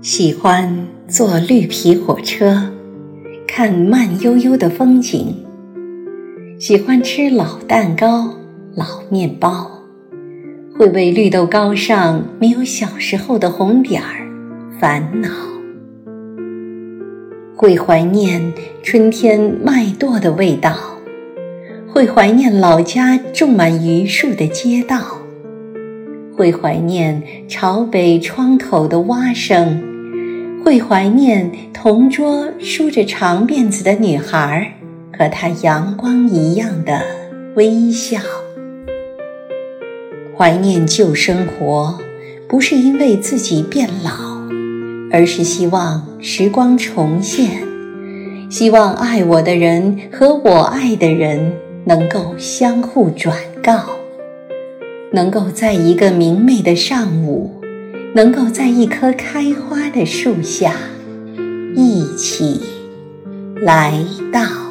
喜欢坐绿皮火车，看慢悠悠的风景；喜欢吃老蛋糕、老面包，会为绿豆糕上没有小时候的红点儿烦恼；会怀念春天麦垛的味道，会怀念老家种满榆树的街道。会怀念朝北窗口的蛙声，会怀念同桌梳着长辫子的女孩和她阳光一样的微笑。怀念旧生活，不是因为自己变老，而是希望时光重现，希望爱我的人和我爱的人能够相互转告。能够在一个明媚的上午，能够在一棵开花的树下，一起来到。